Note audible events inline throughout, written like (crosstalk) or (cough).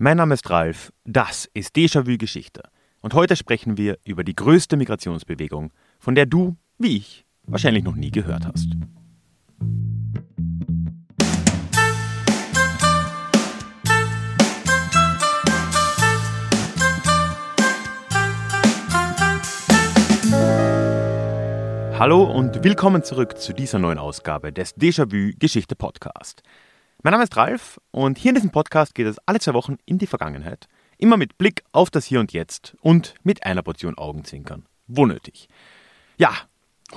Mein Name ist Ralf, das ist Déjà-vu Geschichte. Und heute sprechen wir über die größte Migrationsbewegung, von der du, wie ich, wahrscheinlich noch nie gehört hast. Hallo und willkommen zurück zu dieser neuen Ausgabe des Déjà-vu Geschichte Podcast. Mein Name ist Ralf und hier in diesem Podcast geht es alle zwei Wochen in die Vergangenheit. Immer mit Blick auf das Hier und Jetzt und mit einer Portion Augenzwinkern. Wo nötig. Ja,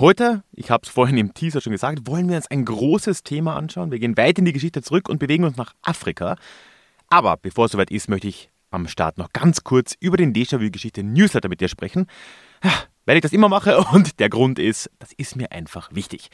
heute, ich habe es vorhin im Teaser schon gesagt, wollen wir uns ein großes Thema anschauen. Wir gehen weit in die Geschichte zurück und bewegen uns nach Afrika. Aber bevor es soweit ist, möchte ich am Start noch ganz kurz über den Déjà-vu-Geschichte Newsletter mit dir sprechen. Ja, weil ich das immer mache (laughs) und der Grund ist, das ist mir einfach wichtig.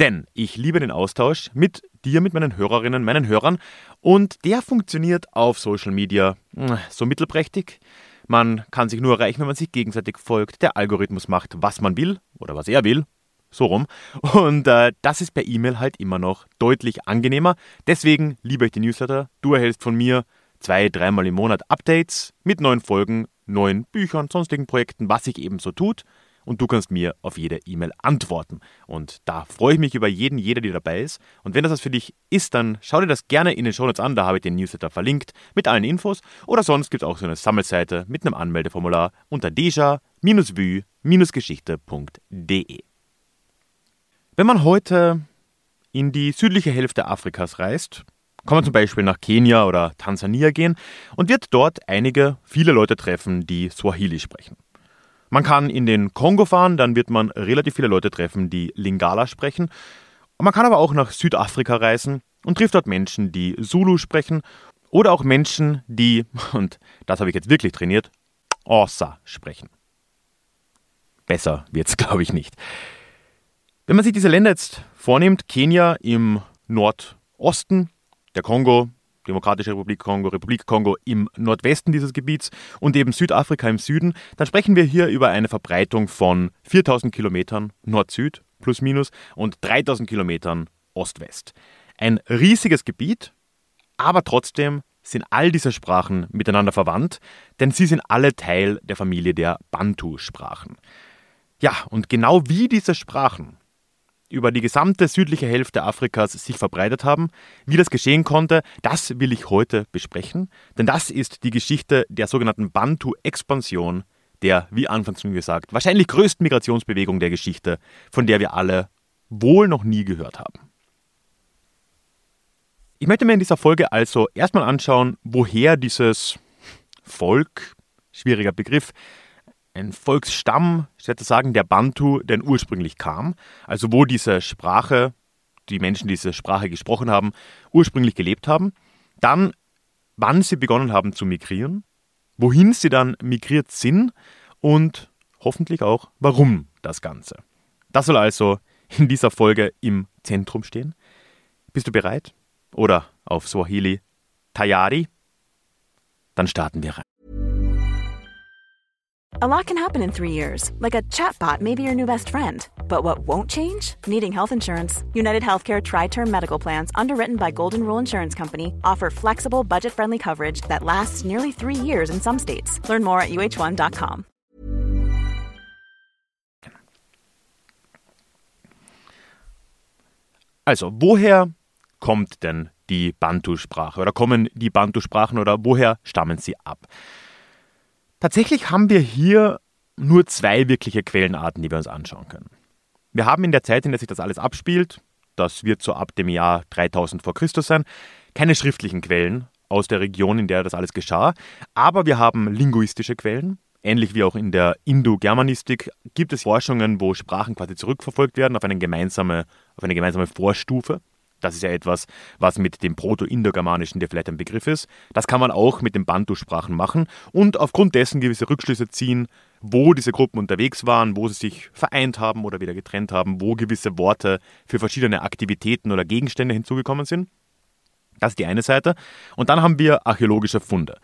Denn ich liebe den Austausch mit dir, mit meinen Hörerinnen, meinen Hörern und der funktioniert auf Social Media hm, so mittelprächtig. Man kann sich nur erreichen, wenn man sich gegenseitig folgt. Der Algorithmus macht, was man will oder was er will. So rum. Und äh, das ist per E-Mail halt immer noch deutlich angenehmer. Deswegen liebe ich die Newsletter. Du erhältst von mir zwei, dreimal im Monat Updates mit neuen Folgen, neuen Büchern, sonstigen Projekten, was sich eben so tut und du kannst mir auf jede E-Mail antworten. Und da freue ich mich über jeden, jeder, der dabei ist. Und wenn das was für dich ist, dann schau dir das gerne in den Shownotes an, da habe ich den Newsletter verlinkt mit allen Infos. Oder sonst gibt es auch so eine Sammelseite mit einem Anmeldeformular unter deja-vue-geschichte.de. Wenn man heute in die südliche Hälfte Afrikas reist, kann man zum Beispiel nach Kenia oder Tansania gehen und wird dort einige, viele Leute treffen, die Swahili sprechen. Man kann in den Kongo fahren, dann wird man relativ viele Leute treffen, die Lingala sprechen. Man kann aber auch nach Südafrika reisen und trifft dort Menschen, die Zulu sprechen oder auch Menschen, die, (laughs) und das habe ich jetzt wirklich trainiert, Orsa sprechen. Besser wird es, (laughs) glaube ich, nicht. Wenn man sich diese Länder jetzt vornimmt, Kenia im Nordosten, der Kongo Demokratische Republik Kongo, Republik Kongo im Nordwesten dieses Gebiets und eben Südafrika im Süden, dann sprechen wir hier über eine Verbreitung von 4000 Kilometern Nord-Süd plus minus und 3000 Kilometern Ost-West. Ein riesiges Gebiet, aber trotzdem sind all diese Sprachen miteinander verwandt, denn sie sind alle Teil der Familie der Bantu-Sprachen. Ja, und genau wie diese Sprachen über die gesamte südliche Hälfte Afrikas sich verbreitet haben. Wie das geschehen konnte, das will ich heute besprechen, denn das ist die Geschichte der sogenannten Bantu-Expansion, der, wie anfangs schon gesagt, wahrscheinlich größten Migrationsbewegung der Geschichte, von der wir alle wohl noch nie gehört haben. Ich möchte mir in dieser Folge also erstmal anschauen, woher dieses Volk, schwieriger Begriff, ein Volksstamm, ich hätte sagen, der Bantu, denn ursprünglich kam, also wo diese Sprache, die Menschen, die diese Sprache gesprochen haben, ursprünglich gelebt haben, dann wann sie begonnen haben zu migrieren, wohin sie dann migriert sind und hoffentlich auch, warum das Ganze. Das soll also in dieser Folge im Zentrum stehen. Bist du bereit? Oder auf Swahili Tayari? Dann starten wir rein. A lot can happen in three years, like a chatbot may be your new best friend. But what won't change? Needing health insurance. United Healthcare Tri Term Medical Plans, underwritten by Golden Rule Insurance Company, offer flexible, budget friendly coverage that lasts nearly three years in some states. Learn more at uh1.com. Also, woher kommt denn die Bantu-Sprache oder kommen die Bantu-Sprachen oder woher stammen sie ab? Tatsächlich haben wir hier nur zwei wirkliche Quellenarten, die wir uns anschauen können. Wir haben in der Zeit, in der sich das alles abspielt, das wird so ab dem Jahr 3000 vor Christus sein, keine schriftlichen Quellen aus der Region, in der das alles geschah, aber wir haben linguistische Quellen. Ähnlich wie auch in der Indo-Germanistik gibt es Forschungen, wo Sprachen quasi zurückverfolgt werden auf eine gemeinsame, auf eine gemeinsame Vorstufe. Das ist ja etwas, was mit dem Proto-Indogermanischen der vielleicht ein Begriff ist. Das kann man auch mit den Bantu-Sprachen machen und aufgrund dessen gewisse Rückschlüsse ziehen, wo diese Gruppen unterwegs waren, wo sie sich vereint haben oder wieder getrennt haben, wo gewisse Worte für verschiedene Aktivitäten oder Gegenstände hinzugekommen sind. Das ist die eine Seite. Und dann haben wir archäologische Funde.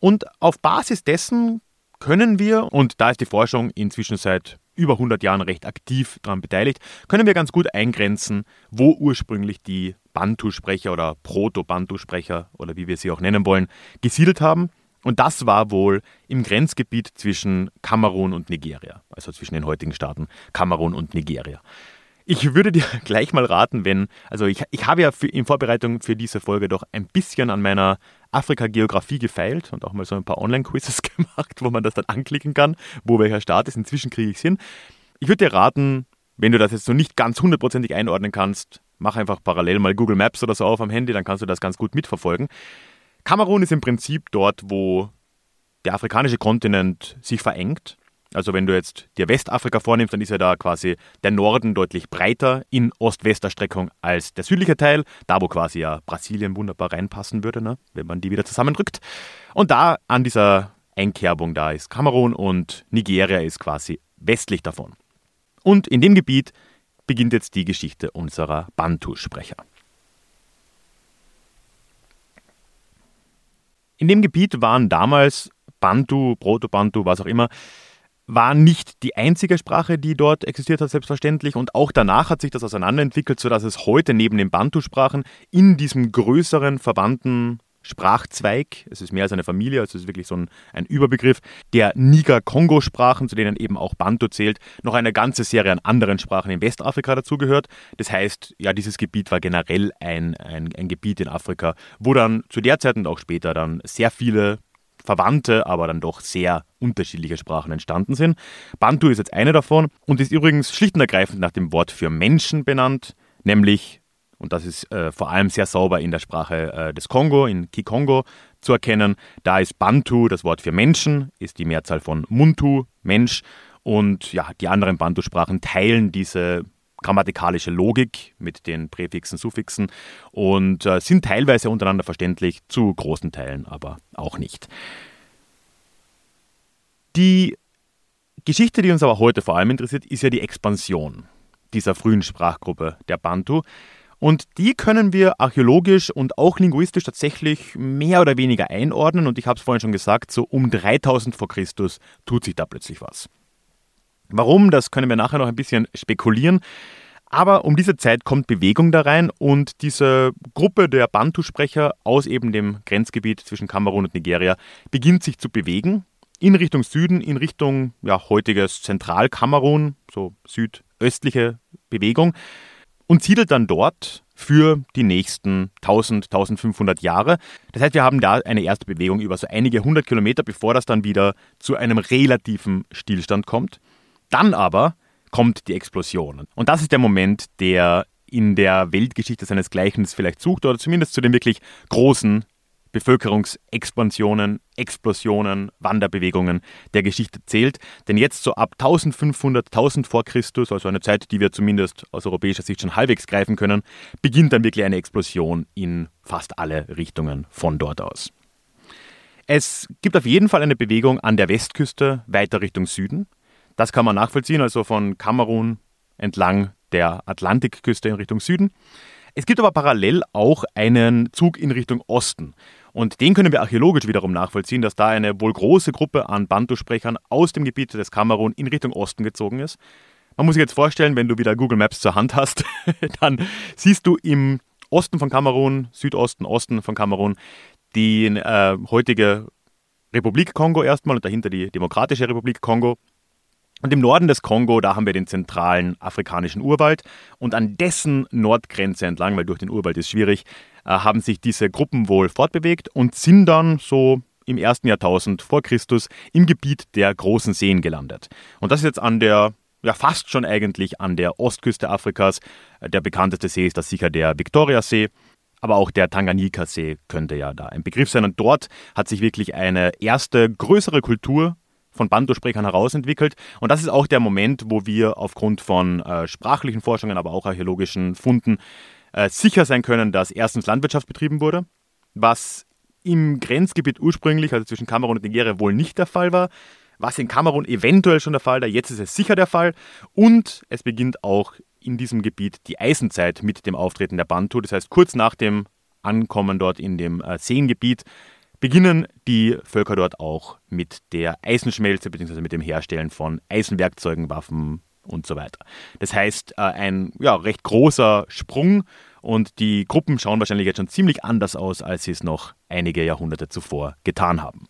Und auf Basis dessen können wir, und da ist die Forschung inzwischen seit über 100 Jahren recht aktiv daran beteiligt, können wir ganz gut eingrenzen, wo ursprünglich die Bantu-Sprecher oder Proto-Bantu-Sprecher oder wie wir sie auch nennen wollen, gesiedelt haben. Und das war wohl im Grenzgebiet zwischen Kamerun und Nigeria, also zwischen den heutigen Staaten Kamerun und Nigeria. Ich würde dir (laughs) gleich mal raten, wenn, also ich, ich habe ja für, in Vorbereitung für diese Folge doch ein bisschen an meiner Afrika-Geografie gefeilt und auch mal so ein paar Online-Quizzes (laughs) gemacht, wo man das dann anklicken kann, wo welcher Staat ist. Inzwischen kriege ich es hin. Ich würde dir raten, wenn du das jetzt so nicht ganz hundertprozentig einordnen kannst, mach einfach parallel mal Google Maps oder so auf am Handy, dann kannst du das ganz gut mitverfolgen. Kamerun ist im Prinzip dort, wo der afrikanische Kontinent sich verengt. Also wenn du jetzt dir Westafrika vornimmst, dann ist ja da quasi der Norden deutlich breiter in Ost-West-Erstreckung als der südliche Teil, da wo quasi ja Brasilien wunderbar reinpassen würde, ne, wenn man die wieder zusammendrückt. Und da an dieser Einkerbung, da ist Kamerun und Nigeria ist quasi westlich davon. Und in dem Gebiet beginnt jetzt die Geschichte unserer Bantu-Sprecher. In dem Gebiet waren damals Bantu, Proto-Bantu, was auch immer, war nicht die einzige Sprache, die dort existiert hat, selbstverständlich. Und auch danach hat sich das auseinanderentwickelt, sodass es heute neben den Bantu-Sprachen in diesem größeren verwandten Sprachzweig, es ist mehr als eine Familie, also es ist wirklich so ein, ein Überbegriff, der Niger-Kongo-Sprachen, zu denen eben auch Bantu zählt, noch eine ganze Serie an anderen Sprachen in Westafrika dazugehört. Das heißt, ja, dieses Gebiet war generell ein, ein, ein Gebiet in Afrika, wo dann zu der Zeit und auch später dann sehr viele verwandte, aber dann doch sehr unterschiedliche Sprachen entstanden sind. Bantu ist jetzt eine davon und ist übrigens schlicht und ergreifend nach dem Wort für Menschen benannt, nämlich und das ist äh, vor allem sehr sauber in der Sprache äh, des Kongo, in Kikongo zu erkennen. Da ist Bantu, das Wort für Menschen, ist die Mehrzahl von Muntu, Mensch. Und ja, die anderen Bantu-Sprachen teilen diese grammatikalische Logik mit den Präfixen, Suffixen und äh, sind teilweise untereinander verständlich, zu großen Teilen aber auch nicht. Die Geschichte, die uns aber heute vor allem interessiert, ist ja die Expansion dieser frühen Sprachgruppe der Bantu. Und die können wir archäologisch und auch linguistisch tatsächlich mehr oder weniger einordnen. Und ich habe es vorhin schon gesagt, so um 3000 vor Christus tut sich da plötzlich was. Warum, das können wir nachher noch ein bisschen spekulieren. Aber um diese Zeit kommt Bewegung da rein und diese Gruppe der Bantu-Sprecher aus eben dem Grenzgebiet zwischen Kamerun und Nigeria beginnt sich zu bewegen in Richtung Süden, in Richtung ja, heutiges Zentralkamerun, so südöstliche Bewegung und siedelt dann dort für die nächsten 1000, 1500 Jahre. Das heißt, wir haben da eine erste Bewegung über so einige hundert Kilometer, bevor das dann wieder zu einem relativen Stillstand kommt. Dann aber kommt die Explosion. Und das ist der Moment, der in der Weltgeschichte seinesgleichen vielleicht sucht oder zumindest zu den wirklich großen Bevölkerungsexpansionen, Explosionen, Wanderbewegungen der Geschichte zählt. Denn jetzt so ab 1500, 1000 vor Christus, also eine Zeit, die wir zumindest aus europäischer Sicht schon halbwegs greifen können, beginnt dann wirklich eine Explosion in fast alle Richtungen von dort aus. Es gibt auf jeden Fall eine Bewegung an der Westküste weiter Richtung Süden. Das kann man nachvollziehen, also von Kamerun entlang der Atlantikküste in Richtung Süden. Es gibt aber parallel auch einen Zug in Richtung Osten. Und den können wir archäologisch wiederum nachvollziehen, dass da eine wohl große Gruppe an Bantu-Sprechern aus dem Gebiet des Kamerun in Richtung Osten gezogen ist. Man muss sich jetzt vorstellen, wenn du wieder Google Maps zur Hand hast, (laughs) dann siehst du im Osten von Kamerun, Südosten, Osten von Kamerun, die äh, heutige Republik Kongo erstmal und dahinter die Demokratische Republik Kongo. Und im Norden des Kongo, da haben wir den zentralen afrikanischen Urwald und an dessen Nordgrenze entlang, weil durch den Urwald ist schwierig, äh, haben sich diese Gruppen wohl fortbewegt und sind dann so im ersten Jahrtausend vor Christus im Gebiet der großen Seen gelandet. Und das ist jetzt an der ja fast schon eigentlich an der Ostküste Afrikas. Äh, der bekannteste See ist das sicher der Victoriasee, aber auch der Tanganyika-See könnte ja da ein Begriff sein. Und dort hat sich wirklich eine erste größere Kultur von Bantu-Sprechern herausentwickelt. Und das ist auch der Moment, wo wir aufgrund von äh, sprachlichen Forschungen, aber auch archäologischen Funden äh, sicher sein können, dass erstens Landwirtschaft betrieben wurde, was im Grenzgebiet ursprünglich, also zwischen Kamerun und Nigeria, wohl nicht der Fall war, was in Kamerun eventuell schon der Fall war, jetzt ist es sicher der Fall. Und es beginnt auch in diesem Gebiet die Eisenzeit mit dem Auftreten der Bantu. Das heißt, kurz nach dem Ankommen dort in dem äh, Seengebiet beginnen die Völker dort auch mit der Eisenschmelze bzw. mit dem Herstellen von Eisenwerkzeugen, Waffen und so weiter. Das heißt, äh, ein ja, recht großer Sprung und die Gruppen schauen wahrscheinlich jetzt schon ziemlich anders aus, als sie es noch einige Jahrhunderte zuvor getan haben.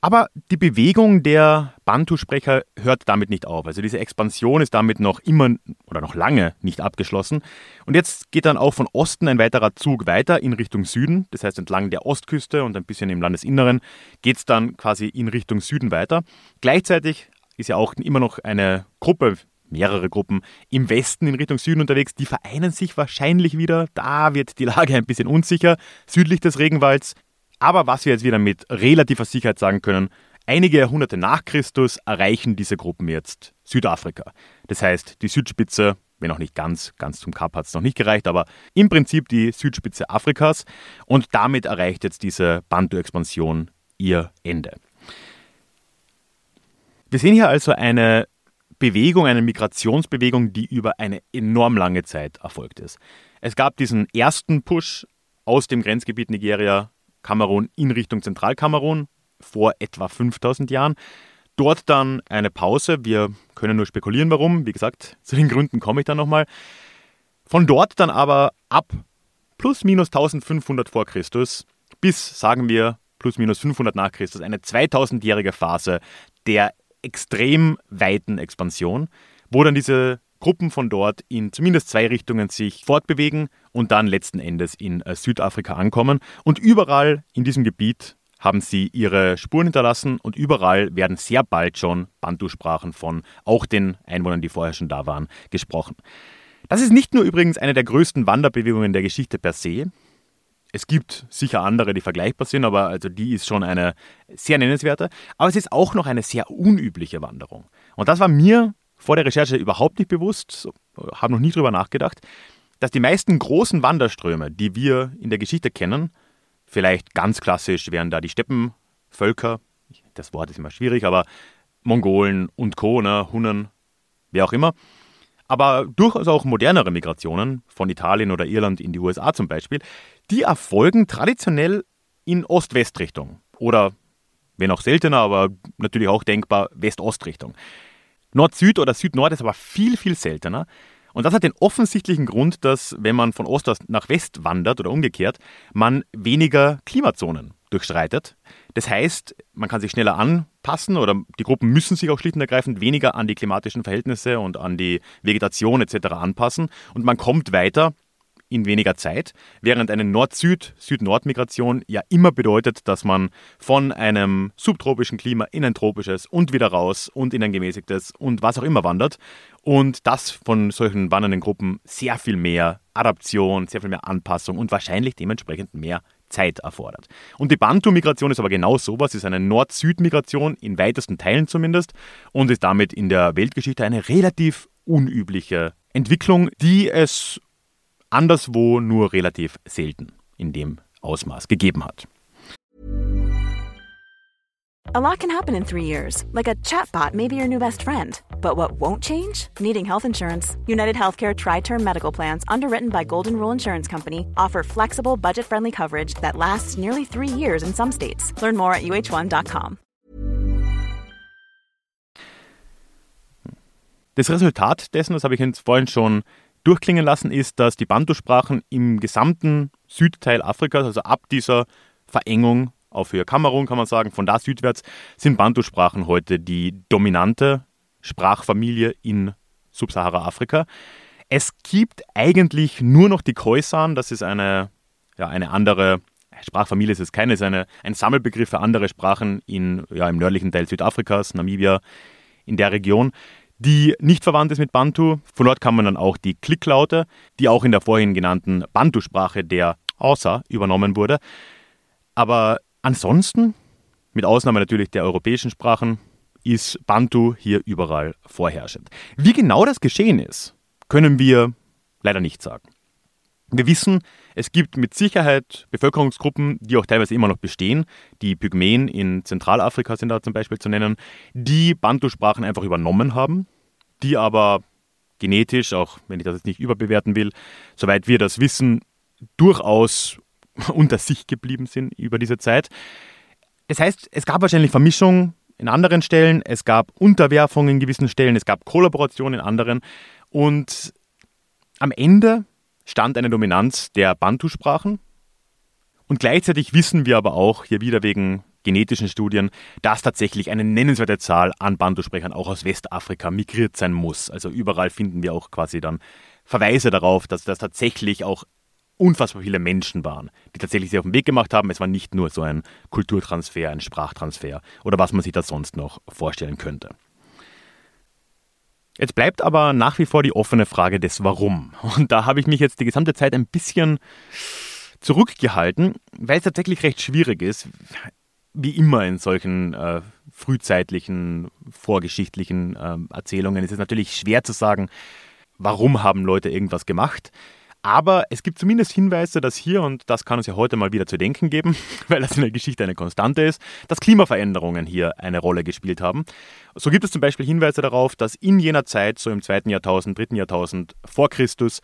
Aber die Bewegung der Bantu-Sprecher hört damit nicht auf. Also diese Expansion ist damit noch immer oder noch lange nicht abgeschlossen. Und jetzt geht dann auch von Osten ein weiterer Zug weiter in Richtung Süden. Das heißt, entlang der Ostküste und ein bisschen im Landesinneren geht es dann quasi in Richtung Süden weiter. Gleichzeitig ist ja auch immer noch eine Gruppe, mehrere Gruppen im Westen in Richtung Süden unterwegs. Die vereinen sich wahrscheinlich wieder. Da wird die Lage ein bisschen unsicher. Südlich des Regenwalds aber was wir jetzt wieder mit relativer Sicherheit sagen können, einige Jahrhunderte nach Christus erreichen diese Gruppen jetzt Südafrika. Das heißt, die Südspitze, wenn auch nicht ganz, ganz zum Kap hat es noch nicht gereicht, aber im Prinzip die Südspitze Afrikas und damit erreicht jetzt diese Bantu-Expansion ihr Ende. Wir sehen hier also eine Bewegung, eine Migrationsbewegung, die über eine enorm lange Zeit erfolgt ist. Es gab diesen ersten Push aus dem Grenzgebiet Nigeria Kamerun in Richtung Zentralkamerun vor etwa 5000 Jahren. Dort dann eine Pause. Wir können nur spekulieren, warum. Wie gesagt, (laughs) zu den Gründen komme ich dann nochmal. Von dort dann aber ab plus minus 1500 vor Christus bis, sagen wir, plus minus 500 nach Christus, eine 2000-jährige Phase der extrem weiten Expansion, wo dann diese Gruppen von dort in zumindest zwei Richtungen sich fortbewegen und dann letzten Endes in äh, Südafrika ankommen. Und überall in diesem Gebiet haben sie ihre Spuren hinterlassen und überall werden sehr bald schon Bantu-Sprachen von auch den Einwohnern, die vorher schon da waren, gesprochen. Das ist nicht nur übrigens eine der größten Wanderbewegungen der Geschichte per se. Es gibt sicher andere, die vergleichbar sind, aber also die ist schon eine sehr nennenswerte. Aber es ist auch noch eine sehr unübliche Wanderung. Und das war mir vor der Recherche überhaupt nicht bewusst, habe noch nie drüber nachgedacht, dass die meisten großen Wanderströme, die wir in der Geschichte kennen, vielleicht ganz klassisch wären da die Steppenvölker, das Wort ist immer schwierig, aber Mongolen und Co., ne, Hunnen, wer auch immer, aber durchaus auch modernere Migrationen von Italien oder Irland in die USA zum Beispiel, die erfolgen traditionell in Ost-West-Richtung oder, wenn auch seltener, aber natürlich auch denkbar, West-Ost-Richtung. Nord-Süd oder Süd-Nord ist aber viel, viel seltener. Und das hat den offensichtlichen Grund, dass wenn man von Ost nach West wandert oder umgekehrt, man weniger Klimazonen durchschreitet. Das heißt, man kann sich schneller anpassen oder die Gruppen müssen sich auch schlicht und ergreifend weniger an die klimatischen Verhältnisse und an die Vegetation etc. anpassen und man kommt weiter in weniger Zeit, während eine Nord-Süd, Süd-Nord-Migration ja immer bedeutet, dass man von einem subtropischen Klima in ein tropisches und wieder raus und in ein gemäßigtes und was auch immer wandert. Und das von solchen wandernden Gruppen sehr viel mehr Adaption, sehr viel mehr Anpassung und wahrscheinlich dementsprechend mehr Zeit erfordert. Und die Bantu-Migration ist aber genau sowas, ist eine Nord-Süd-Migration, in weitesten Teilen zumindest, und ist damit in der Weltgeschichte eine relativ unübliche Entwicklung, die es anderswo nur relativ selten in dem Ausmaß gegeben hat. A lot can happen in three years, like a chatbot may be your new best friend. But what won't change? Needing health insurance. United Healthcare Tri Term Medical Plans, underwritten by Golden Rule Insurance Company, offer flexible, budget friendly coverage that lasts nearly three years in some states. Learn more at uh1.com. Das Resultat dessen, das habe ich vorhin schon durchklingen lassen, ist, dass die Bantu-Sprachen im gesamten Südteil Afrikas, also ab dieser Verengung auf Höhe Kamerun, kann man sagen, von da südwärts, sind Bantu-Sprachen heute die dominante Sprachfamilie in Subsahara-Afrika. Es gibt eigentlich nur noch die Khoisan, das ist eine, ja, eine andere Sprachfamilie, ist es keine, ist eine, ein Sammelbegriff für andere Sprachen in, ja, im nördlichen Teil Südafrikas, Namibia, in der Region die nicht verwandt ist mit Bantu. Von dort kann man dann auch die Klicklaute, die auch in der vorhin genannten Bantu-Sprache der Hausa übernommen wurde. Aber ansonsten, mit Ausnahme natürlich der europäischen Sprachen, ist Bantu hier überall vorherrschend. Wie genau das geschehen ist, können wir leider nicht sagen. Wir wissen, es gibt mit Sicherheit Bevölkerungsgruppen, die auch teilweise immer noch bestehen. Die Pygmäen in Zentralafrika sind da zum Beispiel zu nennen, die Bantu-Sprachen einfach übernommen haben, die aber genetisch, auch wenn ich das jetzt nicht überbewerten will, soweit wir das wissen, durchaus (laughs) unter sich geblieben sind über diese Zeit. Das heißt, es gab wahrscheinlich Vermischung in anderen Stellen, es gab Unterwerfung in gewissen Stellen, es gab Kollaboration in anderen und Am Ende stand eine Dominanz der Bantu-Sprachen. Und gleichzeitig wissen wir aber auch, hier wieder wegen genetischen Studien, dass tatsächlich eine nennenswerte Zahl an Bantu-Sprechern auch aus Westafrika migriert sein muss. Also überall finden wir auch quasi dann Verweise darauf, dass das tatsächlich auch unfassbar viele Menschen waren, die tatsächlich sich auf den Weg gemacht haben. Es war nicht nur so ein Kulturtransfer, ein Sprachtransfer oder was man sich da sonst noch vorstellen könnte. Jetzt bleibt aber nach wie vor die offene Frage des Warum. Und da habe ich mich jetzt die gesamte Zeit ein bisschen zurückgehalten, weil es tatsächlich recht schwierig ist, wie immer in solchen äh, frühzeitlichen, vorgeschichtlichen äh, Erzählungen ist es natürlich schwer zu sagen, warum haben Leute irgendwas gemacht. Aber es gibt zumindest Hinweise, dass hier, und das kann uns ja heute mal wieder zu denken geben, (laughs) weil das in der Geschichte eine Konstante ist, dass Klimaveränderungen hier eine Rolle gespielt haben. So gibt es zum Beispiel Hinweise darauf, dass in jener Zeit, so im zweiten Jahrtausend, dritten Jahrtausend vor Christus,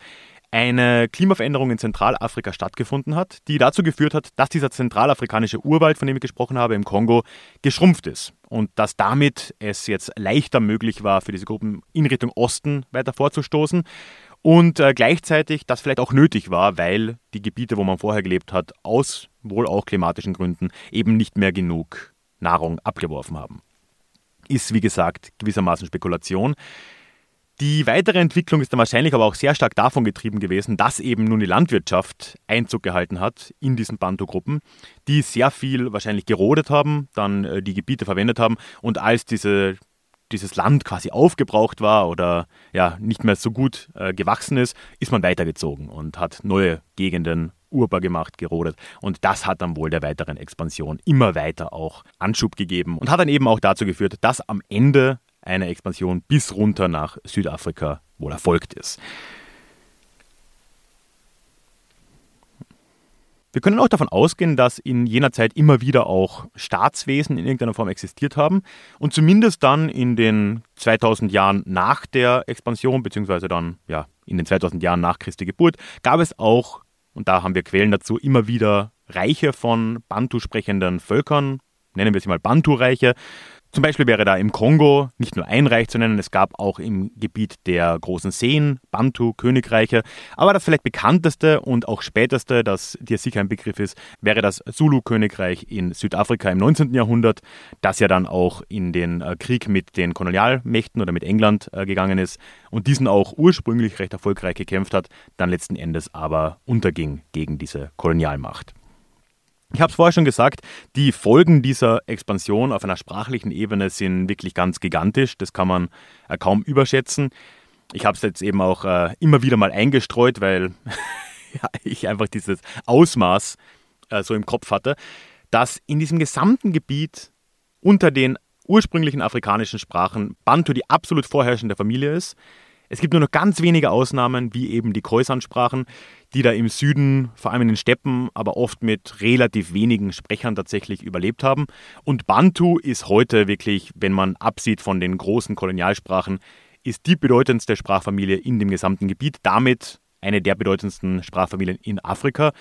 eine Klimaveränderung in Zentralafrika stattgefunden hat, die dazu geführt hat, dass dieser zentralafrikanische Urwald, von dem ich gesprochen habe, im Kongo, geschrumpft ist. Und dass damit es jetzt leichter möglich war, für diese Gruppen in Richtung Osten weiter vorzustoßen. Und äh, gleichzeitig das vielleicht auch nötig war, weil die Gebiete, wo man vorher gelebt hat, aus wohl auch klimatischen Gründen eben nicht mehr genug Nahrung abgeworfen haben. Ist, wie gesagt, gewissermaßen Spekulation. Die weitere Entwicklung ist dann wahrscheinlich aber auch sehr stark davon getrieben gewesen, dass eben nun die Landwirtschaft Einzug gehalten hat in diesen Bantu-Gruppen, die sehr viel wahrscheinlich gerodet haben, dann äh, die Gebiete verwendet haben und als diese dieses Land quasi aufgebraucht war oder ja nicht mehr so gut äh, gewachsen ist, ist man weitergezogen und hat neue Gegenden urbar gemacht, gerodet. Und das hat dann wohl der weiteren Expansion immer weiter auch Anschub gegeben und hat dann eben auch dazu geführt, dass am Ende eine Expansion bis runter nach Südafrika wohl erfolgt ist. Wir können auch davon ausgehen, dass in jener Zeit immer wieder auch Staatswesen in irgendeiner Form existiert haben und zumindest dann in den 2000 Jahren nach der Expansion, beziehungsweise dann ja, in den 2000 Jahren nach Christi Geburt, gab es auch, und da haben wir Quellen dazu, immer wieder Reiche von Bantu sprechenden Völkern, nennen wir sie mal Bantu-Reiche, zum Beispiel wäre da im Kongo nicht nur ein Reich zu nennen, es gab auch im Gebiet der großen Seen, Bantu, Königreiche. Aber das vielleicht bekannteste und auch späteste, das dir sicher ein Begriff ist, wäre das Zulu-Königreich in Südafrika im 19. Jahrhundert, das ja dann auch in den äh, Krieg mit den Kolonialmächten oder mit England äh, gegangen ist und diesen auch ursprünglich recht erfolgreich gekämpft hat, dann letzten Endes aber unterging gegen diese Kolonialmacht. Ich habe es vorher schon gesagt, die Folgen dieser Expansion auf einer sprachlichen Ebene sind wirklich ganz gigantisch. Das kann man äh, kaum überschätzen. Ich habe es jetzt eben auch äh, immer wieder mal eingestreut, weil (laughs) ja, ich einfach dieses Ausmaß äh, so im Kopf hatte, dass in diesem gesamten Gebiet unter den ursprünglichen afrikanischen Sprachen Bantu die absolut vorherrschende Familie ist. Es gibt nur noch ganz wenige Ausnahmen, wie eben die Khoisan-Sprachen, die da im Süden, vor allem in den Steppen, aber oft mit relativ wenigen Sprechern tatsächlich überlebt haben. Und Bantu ist heute wirklich, wenn man absieht von den großen Kolonialsprachen, ist die bedeutendste Sprachfamilie in dem gesamten Gebiet, damit eine der bedeutendsten Sprachfamilien in Afrika.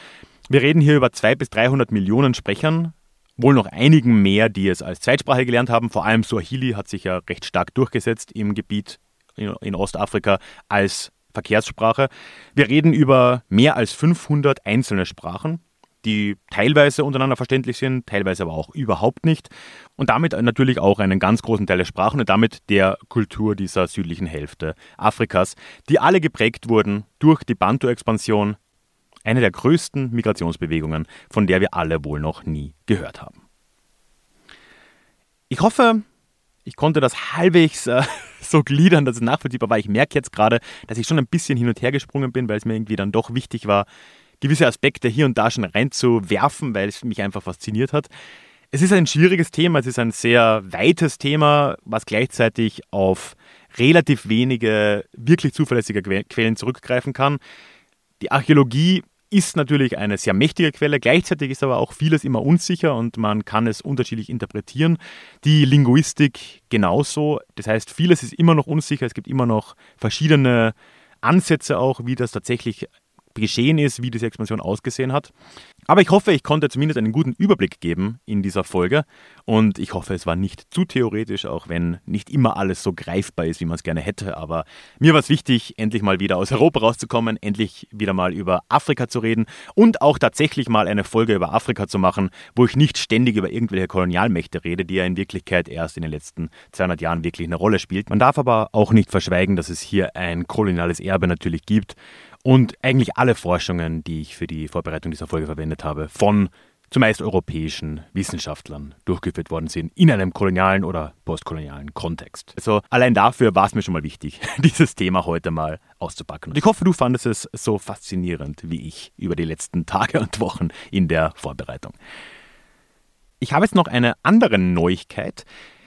Wir reden hier über 200 bis 300 Millionen Sprechern, wohl noch einigen mehr, die es als Zweitsprache gelernt haben. Vor allem Swahili hat sich ja recht stark durchgesetzt im Gebiet in Ostafrika als Verkehrssprache. Wir reden über mehr als 500 einzelne Sprachen, die teilweise untereinander verständlich sind, teilweise aber auch überhaupt nicht. Und damit natürlich auch einen ganz großen Teil der Sprachen und damit der Kultur dieser südlichen Hälfte Afrikas, die alle geprägt wurden durch die Bantu-Expansion, eine der größten Migrationsbewegungen, von der wir alle wohl noch nie gehört haben. Ich hoffe, ich konnte das halbwegs äh, (laughs) so gliedern, dass es nachvollziehbar war. Ich merke jetzt gerade, dass ich schon ein bisschen hin und her gesprungen bin, weil es mir irgendwie dann doch wichtig war, gewisse Aspekte hier und da schon reinzuwerfen, weil es mich einfach fasziniert hat. Es ist ein schwieriges Thema, es ist ein sehr weites Thema, was gleichzeitig auf relativ wenige wirklich zuverlässige Quellen zurückgreifen kann. Die Archäologie ist natürlich eine sehr mächtige Quelle, gleichzeitig ist aber auch vieles immer unsicher und man kann es unterschiedlich interpretieren. Die Linguistik genauso, das heißt, vieles ist immer noch unsicher, es gibt immer noch verschiedene Ansätze auch, wie das tatsächlich geschehen ist, wie diese Expansion ausgesehen hat. Aber ich hoffe, ich konnte zumindest einen guten Überblick geben in dieser Folge und ich hoffe, es war nicht zu theoretisch, auch wenn nicht immer alles so greifbar ist, wie man es gerne hätte. Aber mir war es wichtig, endlich mal wieder aus Europa rauszukommen, endlich wieder mal über Afrika zu reden und auch tatsächlich mal eine Folge über Afrika zu machen, wo ich nicht ständig über irgendwelche Kolonialmächte rede, die ja in Wirklichkeit erst in den letzten 200 Jahren wirklich eine Rolle spielt. Man darf aber auch nicht verschweigen, dass es hier ein koloniales Erbe natürlich gibt und eigentlich alle Forschungen, die ich für die Vorbereitung dieser Folge verwendet habe, von zumeist europäischen Wissenschaftlern durchgeführt worden sind in einem kolonialen oder postkolonialen Kontext. Also allein dafür war es mir schon mal wichtig, (laughs) dieses Thema heute mal auszupacken. Und ich hoffe, du fandest es so faszinierend wie ich über die letzten Tage und Wochen in der Vorbereitung. Ich habe jetzt noch eine andere Neuigkeit.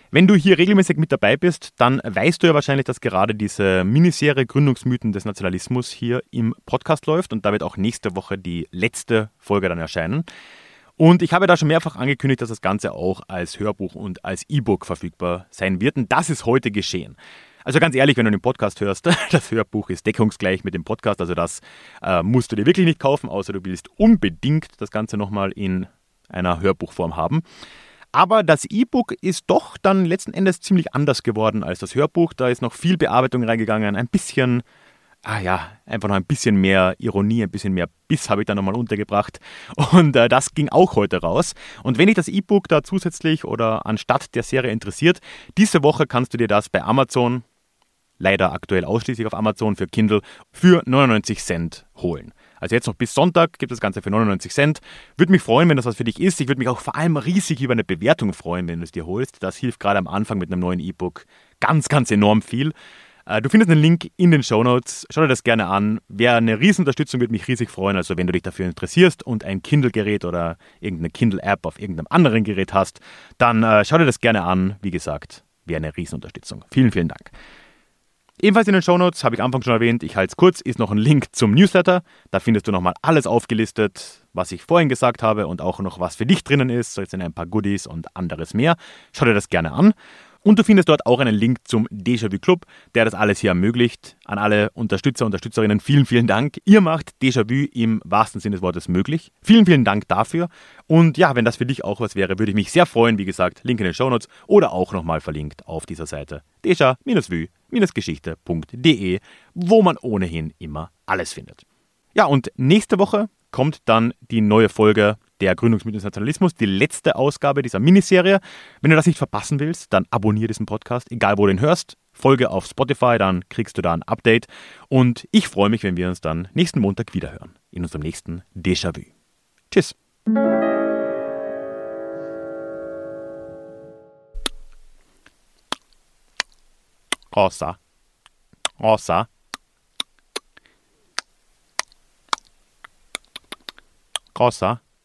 Wenn du hier regelmäßig mit dabei bist, dann weißt du ja wahrscheinlich, dass gerade diese Miniserie Gründungsmythen des Nationalismus hier im Podcast läuft und da wird auch nächste Woche die letzte Folge dann erscheinen. Und ich habe da schon mehrfach angekündigt, dass das Ganze auch als Hörbuch und als E-Book verfügbar sein wird. Und das ist heute geschehen. Also ganz ehrlich, wenn du den Podcast hörst, (laughs) das Hörbuch ist deckungsgleich mit dem Podcast. Also das äh, musst du dir wirklich nicht kaufen, außer du willst unbedingt das Ganze nochmal in einer Hörbuchform haben. Aber das E-Book ist doch dann letzten Endes ziemlich anders geworden als das Hörbuch. Da ist noch viel Bearbeitung reingegangen, ein bisschen, ah ja, einfach noch ein bisschen mehr Ironie, ein bisschen mehr Biss habe ich da nochmal untergebracht. Und äh, das ging auch heute raus. Und wenn dich das E-Book da zusätzlich oder anstatt der Serie interessiert, diese Woche kannst du dir das bei Amazon, leider aktuell ausschließlich auf Amazon für Kindle, für 99 Cent holen. Also jetzt noch bis Sonntag gibt es das Ganze für 99 Cent. Würde mich freuen, wenn das was für dich ist. Ich würde mich auch vor allem riesig über eine Bewertung freuen, wenn du es dir holst. Das hilft gerade am Anfang mit einem neuen E-Book ganz, ganz enorm viel. Äh, du findest einen Link in den Show Notes. Schau dir das gerne an. Wäre eine Riesenunterstützung, würde mich riesig freuen. Also wenn du dich dafür interessierst und ein Kindle-Gerät oder irgendeine Kindle-App auf irgendeinem anderen Gerät hast, dann äh, schau dir das gerne an. Wie gesagt, wäre eine Riesenunterstützung. Vielen, vielen Dank. Ebenfalls in den Shownotes, habe ich Anfang schon erwähnt, ich halte es kurz, ist noch ein Link zum Newsletter. Da findest du nochmal alles aufgelistet, was ich vorhin gesagt habe und auch noch was für dich drinnen ist. So jetzt sind ein paar Goodies und anderes mehr. Schau dir das gerne an. Und du findest dort auch einen Link zum Déjà-vu Club, der das alles hier ermöglicht. An alle Unterstützer, Unterstützerinnen, vielen, vielen Dank. Ihr macht Déjà-vu im wahrsten Sinne des Wortes möglich. Vielen, vielen Dank dafür. Und ja, wenn das für dich auch was wäre, würde ich mich sehr freuen. Wie gesagt, Link in den Show Notes oder auch nochmal verlinkt auf dieser Seite déjà-vu-geschichte.de, wo man ohnehin immer alles findet. Ja, und nächste Woche kommt dann die neue Folge der Gründungsmythen des Nationalismus, die letzte Ausgabe dieser Miniserie. Wenn du das nicht verpassen willst, dann abonniere diesen Podcast, egal wo du ihn hörst. Folge auf Spotify, dann kriegst du da ein Update. Und ich freue mich, wenn wir uns dann nächsten Montag wiederhören in unserem nächsten Déjà-vu. Tschüss. Rosa. Rosa. Rosa